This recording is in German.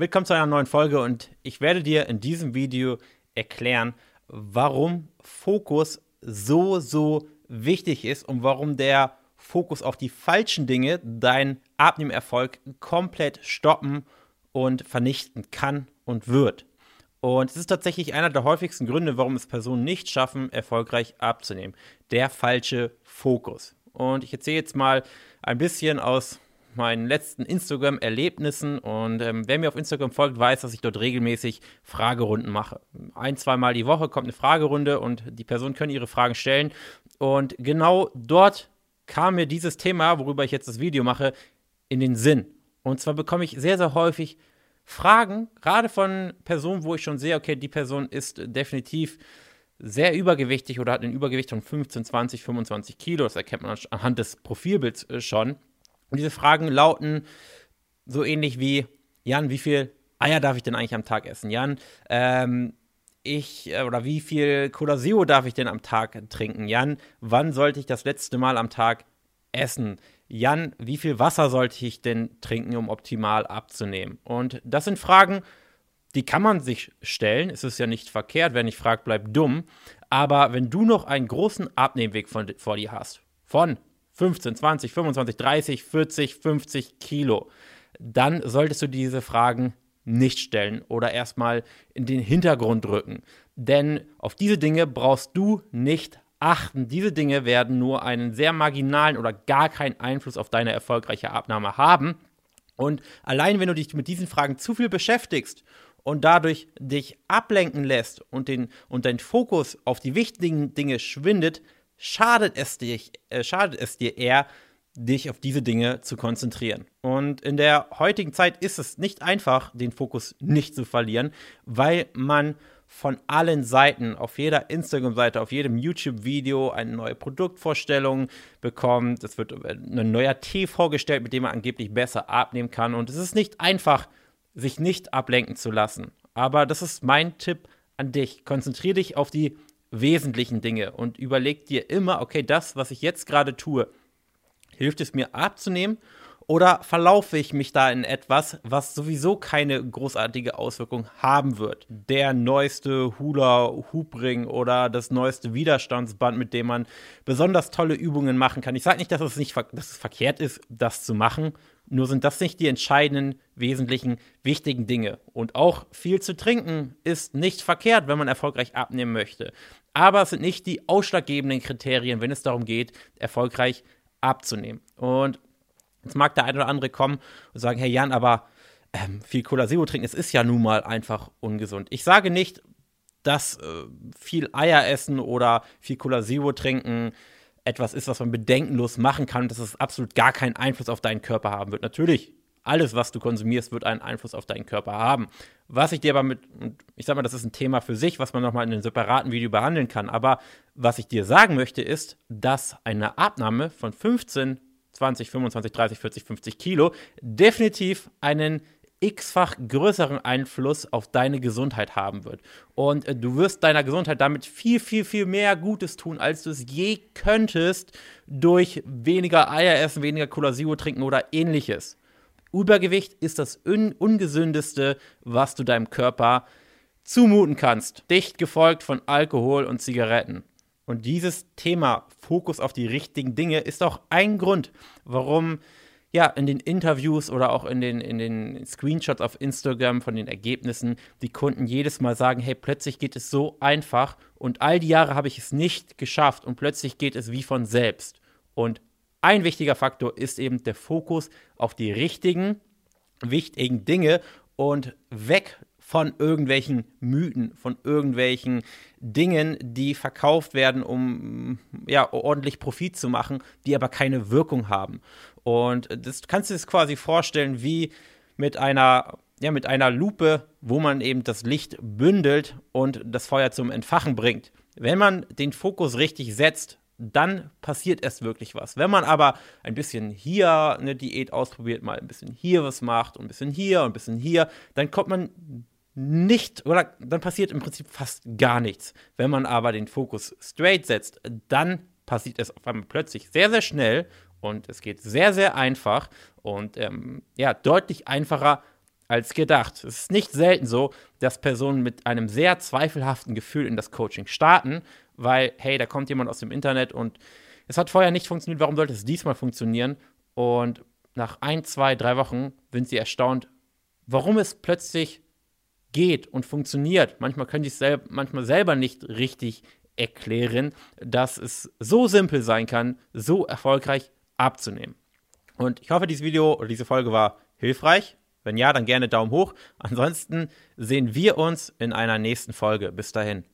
Willkommen zu einer neuen Folge und ich werde dir in diesem Video erklären, warum Fokus so, so wichtig ist und warum der Fokus auf die falschen Dinge deinen Abnehmerfolg komplett stoppen und vernichten kann und wird. Und es ist tatsächlich einer der häufigsten Gründe, warum es Personen nicht schaffen, erfolgreich abzunehmen. Der falsche Fokus. Und ich erzähle jetzt mal ein bisschen aus meinen letzten Instagram-Erlebnissen. Und ähm, wer mir auf Instagram folgt, weiß, dass ich dort regelmäßig Fragerunden mache. Ein, zweimal die Woche kommt eine Fragerunde und die Personen können ihre Fragen stellen. Und genau dort kam mir dieses Thema, worüber ich jetzt das Video mache, in den Sinn. Und zwar bekomme ich sehr, sehr häufig Fragen, gerade von Personen, wo ich schon sehe, okay, die Person ist definitiv sehr übergewichtig oder hat ein Übergewicht von 15, 20, 25 Kilo. Das erkennt man anhand des Profilbilds äh, schon. Und diese Fragen lauten so ähnlich wie, Jan, wie viel Eier darf ich denn eigentlich am Tag essen? Jan, ähm, ich, äh, oder wie viel Cola Zero darf ich denn am Tag trinken? Jan, wann sollte ich das letzte Mal am Tag essen? Jan, wie viel Wasser sollte ich denn trinken, um optimal abzunehmen? Und das sind Fragen, die kann man sich stellen. Es ist ja nicht verkehrt, wer nicht fragt, bleibt dumm. Aber wenn du noch einen großen Abnehmweg von, vor dir hast, von 15, 20, 25, 30, 40, 50 Kilo, dann solltest du diese Fragen nicht stellen oder erstmal in den Hintergrund rücken. Denn auf diese Dinge brauchst du nicht achten. Diese Dinge werden nur einen sehr marginalen oder gar keinen Einfluss auf deine erfolgreiche Abnahme haben. Und allein wenn du dich mit diesen Fragen zu viel beschäftigst und dadurch dich ablenken lässt und, den, und dein Fokus auf die wichtigen Dinge schwindet, schadet es, dich, äh, schadet es dir eher, dich auf diese Dinge zu konzentrieren. Und in der heutigen Zeit ist es nicht einfach, den Fokus nicht zu verlieren, weil man von allen Seiten, auf jeder Instagram-Seite, auf jedem YouTube-Video eine neue Produktvorstellung bekommt. Es wird ein neuer Tee vorgestellt, mit dem man angeblich besser abnehmen kann. Und es ist nicht einfach, sich nicht ablenken zu lassen. Aber das ist mein Tipp an dich. Konzentriere dich auf die wesentlichen Dinge und überleg dir immer, okay, das, was ich jetzt gerade tue, hilft es mir abzunehmen oder verlaufe ich mich da in etwas, was sowieso keine großartige Auswirkung haben wird? Der neueste Hula-Hoop-Ring oder das neueste Widerstandsband, mit dem man besonders tolle Übungen machen kann. Ich sage nicht, dass es, nicht, dass es verkehrt ist, das zu machen. Nur sind das nicht die entscheidenden, wesentlichen, wichtigen Dinge. Und auch viel zu trinken ist nicht verkehrt, wenn man erfolgreich abnehmen möchte. Aber es sind nicht die ausschlaggebenden Kriterien, wenn es darum geht, erfolgreich abzunehmen. Und Jetzt mag der eine oder andere kommen und sagen, hey Jan, aber ähm, viel Cola Zero trinken, es ist ja nun mal einfach ungesund. Ich sage nicht, dass äh, viel Eier essen oder viel Cola Zero trinken etwas ist, was man bedenkenlos machen kann, dass es absolut gar keinen Einfluss auf deinen Körper haben wird. Natürlich, alles, was du konsumierst, wird einen Einfluss auf deinen Körper haben. Was ich dir aber mit, ich sag mal, das ist ein Thema für sich, was man nochmal in einem separaten Video behandeln kann. Aber was ich dir sagen möchte, ist, dass eine Abnahme von 15 20, 25, 30, 40, 50 Kilo definitiv einen x-fach größeren Einfluss auf deine Gesundheit haben wird. Und äh, du wirst deiner Gesundheit damit viel, viel, viel mehr Gutes tun, als du es je könntest durch weniger Eier essen, weniger Cola Zero trinken oder ähnliches. Übergewicht ist das un ungesündeste, was du deinem Körper zumuten kannst. Dicht gefolgt von Alkohol und Zigaretten. Und dieses Thema Fokus auf die richtigen Dinge ist auch ein Grund, warum ja in den Interviews oder auch in den, in den Screenshots auf Instagram von den Ergebnissen die Kunden jedes Mal sagen, hey, plötzlich geht es so einfach und all die Jahre habe ich es nicht geschafft und plötzlich geht es wie von selbst. Und ein wichtiger Faktor ist eben der Fokus auf die richtigen, wichtigen Dinge und weg von irgendwelchen Mythen, von irgendwelchen Dingen, die verkauft werden, um ja ordentlich Profit zu machen, die aber keine Wirkung haben. Und das kannst du dir quasi vorstellen wie mit einer ja, mit einer Lupe, wo man eben das Licht bündelt und das Feuer zum Entfachen bringt. Wenn man den Fokus richtig setzt, dann passiert erst wirklich was. Wenn man aber ein bisschen hier eine Diät ausprobiert, mal ein bisschen hier was macht und ein bisschen hier und ein bisschen hier, dann kommt man nicht, oder dann passiert im Prinzip fast gar nichts. Wenn man aber den Fokus straight setzt, dann passiert es auf einmal plötzlich sehr, sehr schnell und es geht sehr, sehr einfach und ähm, ja, deutlich einfacher, als gedacht. Es ist nicht selten so, dass Personen mit einem sehr zweifelhaften Gefühl in das Coaching starten, weil, hey, da kommt jemand aus dem Internet und es hat vorher nicht funktioniert, warum sollte es diesmal funktionieren? Und nach ein, zwei, drei Wochen sind sie erstaunt, warum es plötzlich geht und funktioniert. Manchmal können sie es sel manchmal selber nicht richtig erklären, dass es so simpel sein kann, so erfolgreich abzunehmen. Und ich hoffe, dieses Video oder diese Folge war hilfreich. Wenn ja, dann gerne Daumen hoch. Ansonsten sehen wir uns in einer nächsten Folge. Bis dahin.